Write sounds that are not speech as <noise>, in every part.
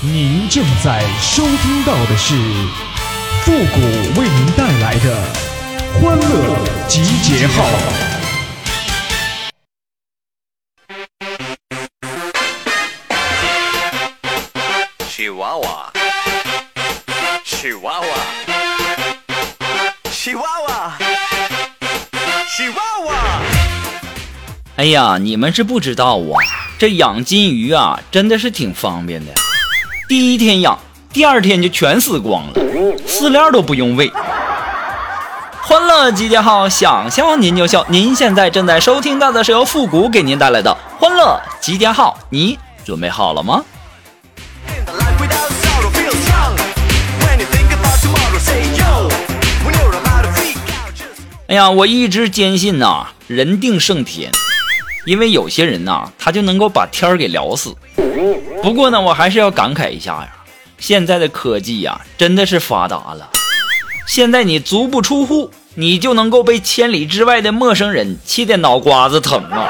您正在收听到的是复古为您带来的欢乐集结号。chihuahua chihuahua chihuahua chihuahua 哎呀，你们是不知道啊，这养金鱼啊，真的是挺方便的。第一天养第二天就全死光了饲料都不用喂。欢乐集结号想笑您就笑您现在正在收听到的是由复古给您带来的欢乐集结号你准备好了吗？哎呀我一直坚信呐人定胜天因为有些人呐他就能够把天儿给聊死。不过呢，我还是要感慨一下呀，现在的科技呀，真的是发达了。现在你足不出户，你就能够被千里之外的陌生人气得脑瓜子疼啊！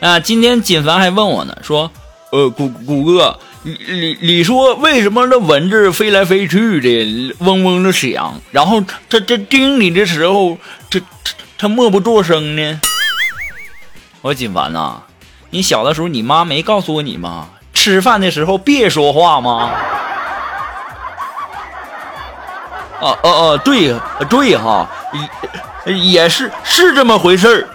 啊，今天锦凡还问我呢，说，呃，谷谷哥，你你你说为什么那蚊子飞来飞去的，嗡嗡的响，然后它它叮你的时候，这它它默不作声呢？我说锦凡呐、你小的时候你妈没告诉过你吗？吃饭的时候别说话吗？哦哦哦，对对哈，也也是是这么回事儿。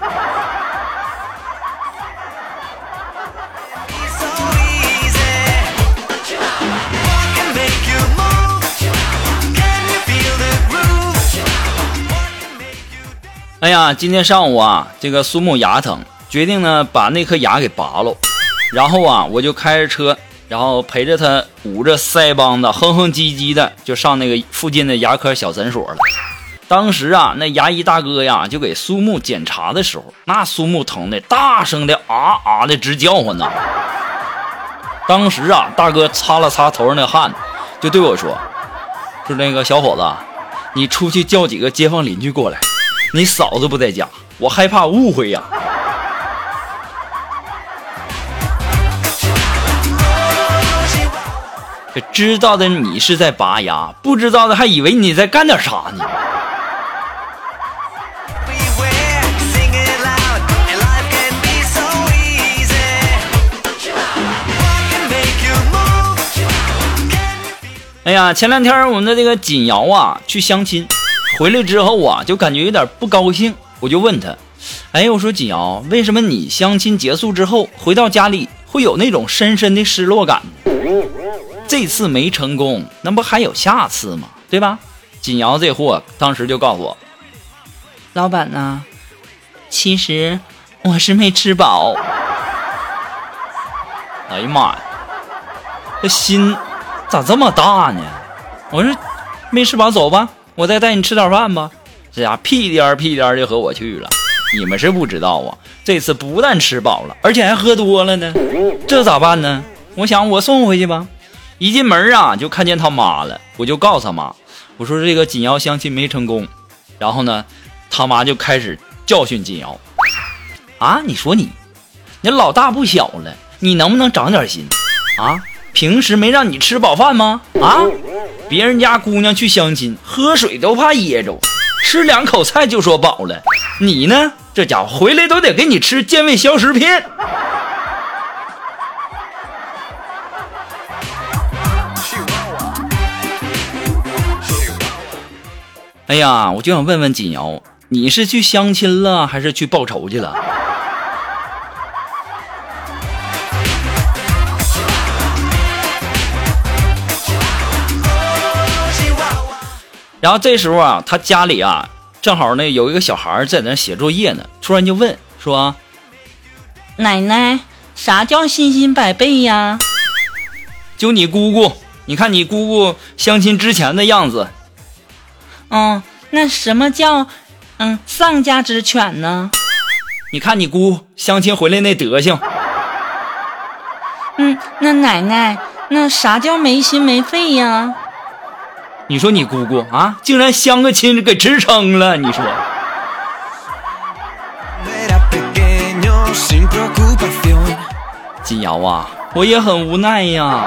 哎呀，今天上午啊，这个苏木牙疼，决定呢把那颗牙给拔了。然后啊，我就开着车，然后陪着他捂着腮帮子，哼哼唧唧的就上那个附近的牙科小诊所了。当时啊，那牙医大哥呀，就给苏木检查的时候，那苏木疼的大声的啊啊的直叫唤呢。当时啊，大哥擦了擦头上的汗，就对我说：“说那个小伙子，你出去叫几个街坊邻居过来，你嫂子不在家，我害怕误会呀。这知道的你是在拔牙，不知道的还以为你在干点啥呢。哎呀，前两天我们的这个锦瑶啊，去相亲。回来之后啊就感觉有点不高兴，我就问他，哎，我说锦瑶，为什么你相亲结束之后回到家里会有那种深深的失落感？这次没成功，那不还有下次吗？对吧？锦瑶这货当时就告诉我，老板呐，其实我是没吃饱。哎呀妈呀，这心咋这么大呢？我说没吃饱，走吧，我再带你吃点饭吧。这家屁颠儿屁颠儿就和我去了。你们是不知道啊，这次不但吃饱了，而且还喝多了呢。这咋办呢？我想我送回去吧。一进门啊，就看见他妈了，我就告诉他妈，我说这个锦瑶相亲没成功。然后呢，他妈就开始教训锦瑶啊，你说你，你老大不小了，你能不能长点心啊？平时没让你吃饱饭吗？啊，别人家姑娘去相亲，喝水都怕噎着，吃两口菜就说饱了，你呢？这家伙回来都得给你吃健胃消食片。哎呀，我就想问问锦瑶，你是去相亲了，还是去报仇去了？然后这时候啊，他家里啊，正好呢有一个小孩在那写作业呢，突然就问说：“奶奶，啥叫信心百倍呀？”就你姑姑，你看你姑姑相亲之前的样子，嗯，那什么叫嗯丧家之犬呢？你看你姑相亲回来那德行，嗯，那奶奶，那啥叫没心没肺呀？你说你姑姑啊，竟然相个亲给支撑了，你说。金瑶啊，我也很无奈呀。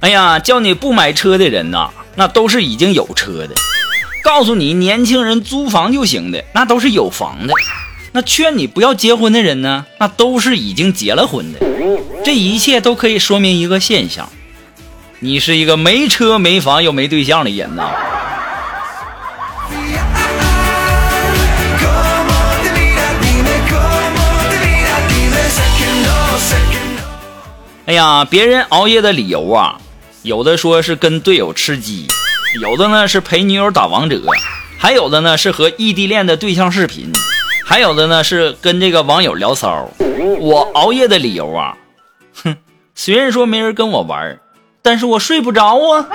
哎呀，叫你不买车的人呐，那都是已经有车的。告诉你年轻人租房就行的，那都是有房的；那劝你不要结婚的人呢，那都是已经结了婚的。这一切都可以说明一个现象：你是一个没车没房又没对象的人呐。哎呀，别人熬夜的理由啊，有的说是跟队友吃鸡，有的呢是陪女友打王者，还有的呢是和异地恋的对象视频，还有的呢是跟这个网友聊骚。我熬夜的理由啊，哼，虽然说没人跟我玩，但是我睡不着啊。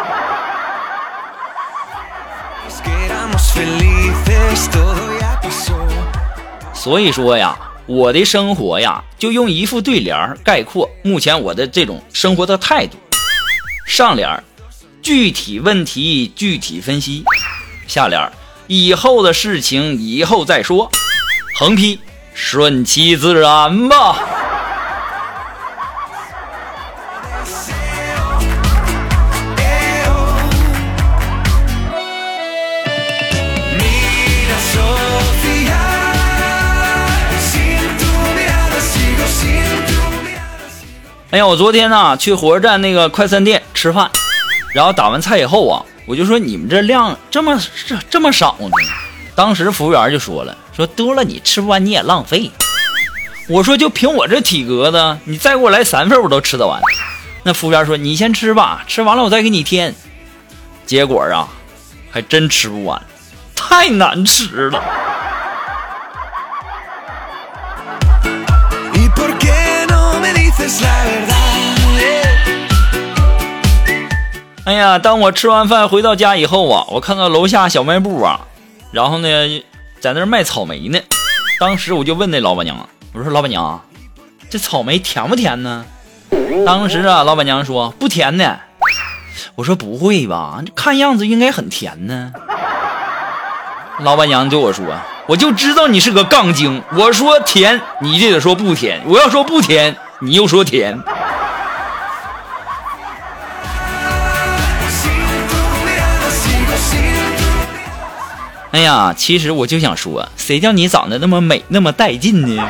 所以说呀，我的生活呀，就用一副对联概括目前我的这种生活的态度。上联，具体问题具体分析。下联儿，以后的事情以后再说。横批，顺其自然吧。哎呀，我昨天呢，去火车站那个快餐店吃饭。然后打完菜以后啊，我就说你们这量这么这这么少呢？当时服务员就说了，说多了你吃不完你也浪费。我说就凭我这体格子，你再给我来三份我都吃得完。那服务员说你先吃吧，吃完了我再给你添。结果啊，还真吃不完，太难吃了。呀，当我吃完饭回到家以后啊，我看到楼下小卖部啊，然后呢，在那儿卖草莓呢。当时我就问那老板娘，我说老板娘，这草莓甜不甜呢？当时啊，老板娘说不甜呢。我说不会吧，看样子应该很甜呢。老板娘对我说，我就知道你是个杠精。我说甜，你就得说不甜；我要说不甜，你又说甜。哎呀，其实我就想说，谁叫你长得那么美，那么带劲呢？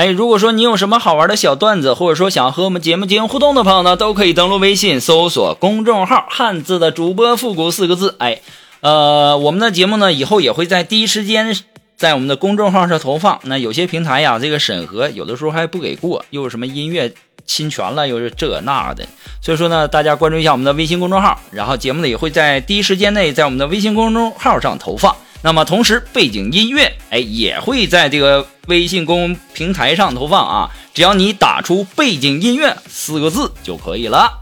哎，如果说你有什么好玩的小段子，或者说想和我们节目进行互动的朋友呢，都可以登录微信搜索公众号“汉字的主播复古”四个字。哎，呃，我们的节目呢，以后也会在第一时间在我们的公众号上投放。那有些平台呀，这个审核有的时候还不给过，又有什么音乐侵权了，又是这那的。所以说呢，大家关注一下我们的微信公众号，然后节目呢也会在第一时间内在我们的微信公众号上投放。那么同时，背景音乐哎也会在这个微信公平台上投放啊，只要你打出“背景音乐”四个字就可以了。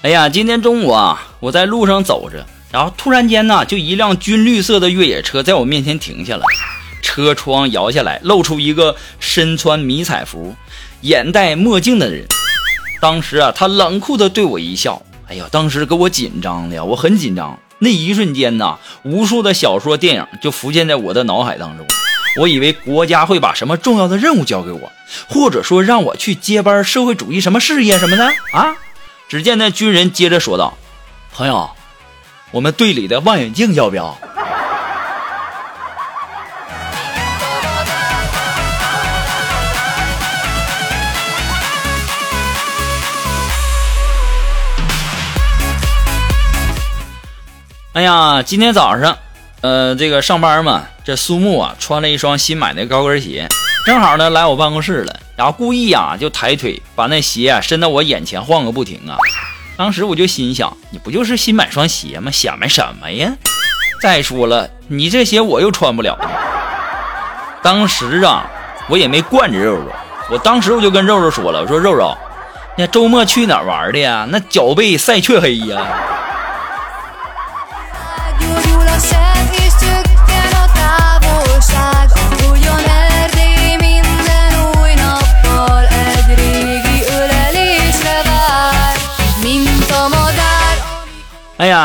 哎呀，今天中午啊，我在路上走着，然后突然间呢，就一辆军绿色的越野车在我面前停下了，车窗摇下来，露出一个身穿迷彩服、眼戴墨镜的人。当时啊，他冷酷地对我一笑，哎呀，当时给我紧张的呀，我很紧张。那一瞬间呐，无数的小说、电影就浮现在我的脑海当中。我以为国家会把什么重要的任务交给我，或者说让我去接班社会主义什么事业什么的啊。只见那军人接着说道：“朋友，我们队里的望远镜要不要？” <laughs> 哎呀，今天早上，呃，这个上班嘛，这苏木啊穿了一双新买的高跟鞋，正好呢来我办公室了，然后故意啊就抬腿把那鞋啊伸到我眼前晃个不停啊。当时我就心想，你不就是新买双鞋吗？显摆什么呀？再说了，你这鞋我又穿不了。当时啊，我也没惯着肉肉，我当时我就跟肉肉说了，我说肉肉，那周末去哪玩的呀？那脚被晒黢黑呀。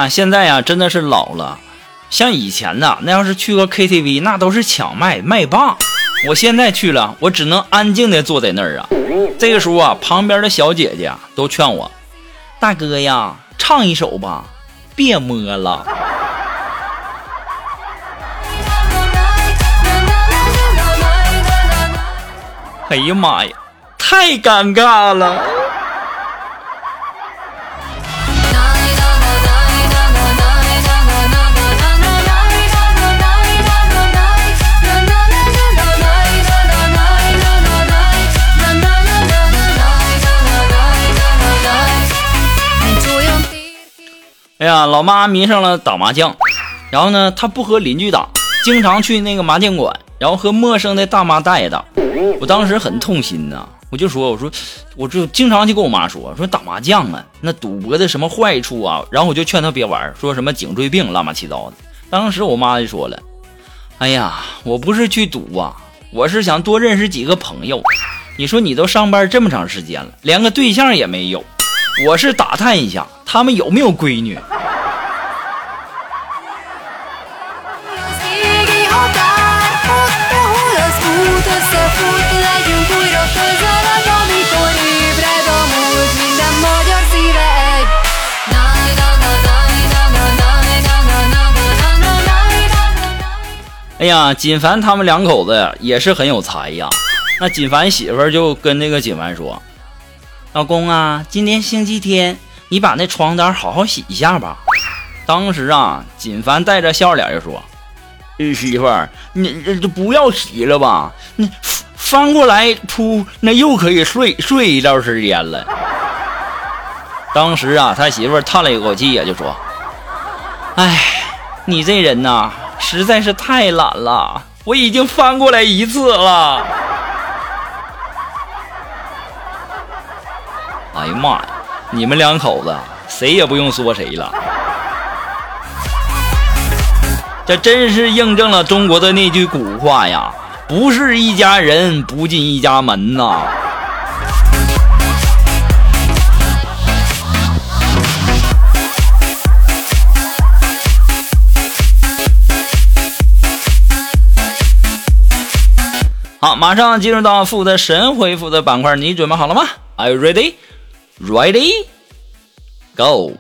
呀，现在呀真的是老了，像以前呐，那要是去个 KTV，那都是抢麦麦霸。我现在去了，我只能安静的坐在那儿啊。这个时候啊，旁边的小姐姐都劝我，大哥呀，唱一首吧，别摸了。哎呀妈呀，太尴尬了。哎呀，老妈迷上了打麻将，然后呢，她不和邻居打，经常去那个麻将馆，然后和陌生的大妈大爷打。我当时很痛心呐，我就说，我说，我就经常就跟我妈说，说打麻将啊，那赌博的什么坏处啊，然后我就劝她别玩，说什么颈椎病乱七糟的。当时我妈就说了，哎呀，我不是去赌啊，我是想多认识几个朋友。你说你都上班这么长时间了，连个对象也没有，我是打探一下他们有没有闺女？哎呀，锦凡他们两口子呀，也是很有才呀。那锦凡媳妇就跟那个锦凡说，老公啊，今天星期天。你把那床单好好洗一下吧。”当时啊，锦凡带着笑脸就说：“媳妇儿，你这这不要洗了吧？那翻过来铺，那又可以睡睡一段时间了。<laughs> ”当时啊，他媳妇儿叹了一口气呀，就说：“哎，你这人呐，实在是太懒了，我已经翻过来一次了。<laughs> ”哎呀妈呀，你们两口子谁也不用说谁了，这真是印证了中国的那句古话呀：“不是一家人，不进一家门”呐。好，马上进入到负责神回复的板块，你准备好了吗？Are you ready? Ready? Go!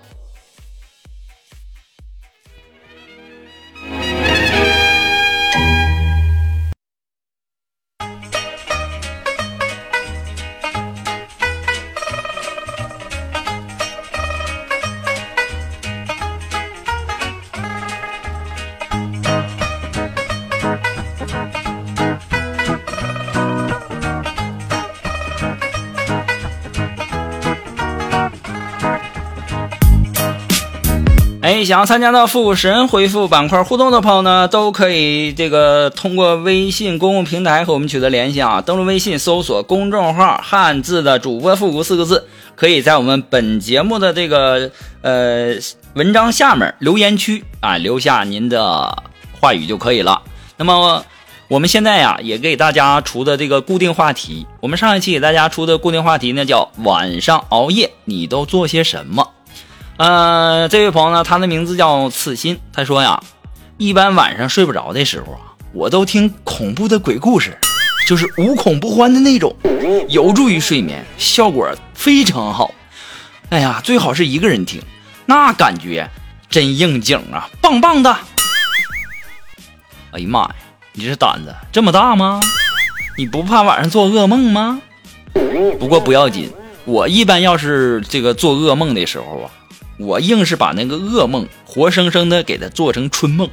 想要参加到复古神回复板块互动的朋友呢，都可以这个通过微信公共平台和我们取得联系啊。登录微信搜索公众号“汉字的主播复古”四个字，可以在我们本节目的这个呃文章下面留言区啊留下您的话语就可以了。那么我们现在呀、也给大家出的这个固定话题，我们上一期给大家出的固定话题呢叫晚上熬夜你都做些什么？呃，这位朋友呢，他的名字叫刺心，他说呀，一般晚上睡不着的时候啊，我都听恐怖的鬼故事，就是无恐不欢的那种，有助于睡眠，效果非常好。哎呀，最好是一个人听，那感觉真应景啊，棒棒的。哎呀妈呀，你这胆子这么大吗？你不怕晚上做噩梦吗？不过不要紧，我一般要是这个做噩梦的时候啊，我硬是把那个噩梦活生生的给他做成春梦。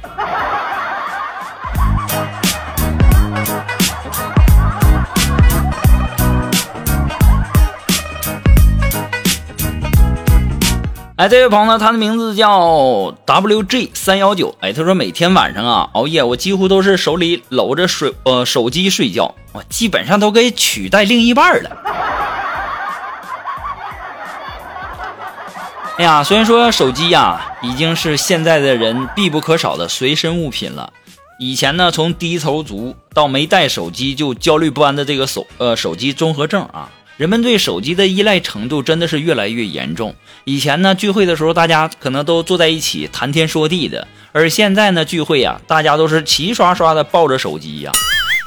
哎，这位朋友呢，他的名字叫 WG 三幺九。哎，他说每天晚上啊熬夜，我几乎都是手里搂着水呃手机睡觉，我基本上都给取代另一半了。哎呀，虽然说手机呀已经是现在的人必不可少的随身物品了，以前呢从低头族到没带手机就焦虑不安的这个手呃手机综合症啊。人们对手机的依赖程度真的是越来越严重。以前呢，聚会的时候大家可能都坐在一起谈天说地的，而现在呢，聚会呀，大家都是齐刷刷的抱着手机呀。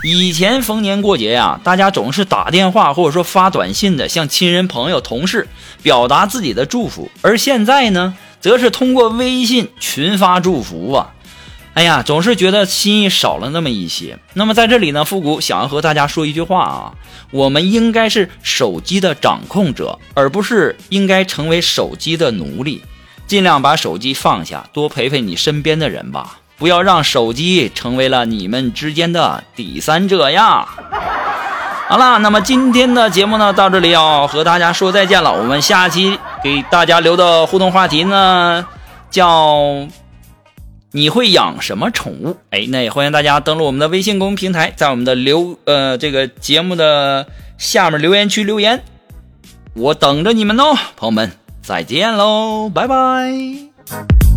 以前逢年过节呀，大家总是打电话或者说发短信的向亲人、朋友、同事表达自己的祝福，而现在呢，则是通过微信群发祝福啊。哎呀，总是觉得心意少了那么一些。那么在这里呢，复古想要和大家说一句话啊，我们应该是手机的掌控者，而不是应该成为手机的奴隶。尽量把手机放下，多陪陪你身边的人吧，不要让手机成为了你们之间的第三者呀。<laughs> 好了，那么今天的节目呢，到这里要和大家说再见了。我们下期给大家留的互动话题呢，叫。你会养什么宠物？哎，那也欢迎大家登录我们的微信公众平台，在我们的留呃这个节目的下面留言区留言，我等着你们哦，朋友们，再见喽，拜拜。